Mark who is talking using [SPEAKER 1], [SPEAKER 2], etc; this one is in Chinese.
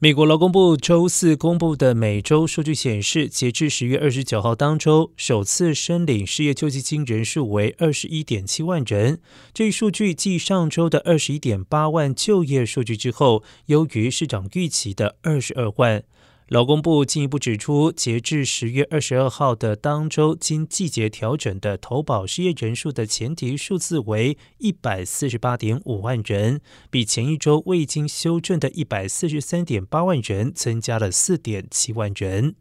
[SPEAKER 1] 美国劳工部周四公布的每周数据显示，截至十月二十九号当周，首次申领失业救济金人数为二十一点七万人。这一数据继上周的二十一点八万就业数据之后，优于市场预期的二十二万。劳工部进一步指出，截至十月二十二号的当周，经季节调整的投保失业人数的前提数字为一百四十八点五万人，比前一周未经修正的一百四十三点八万人增加了四点七万人。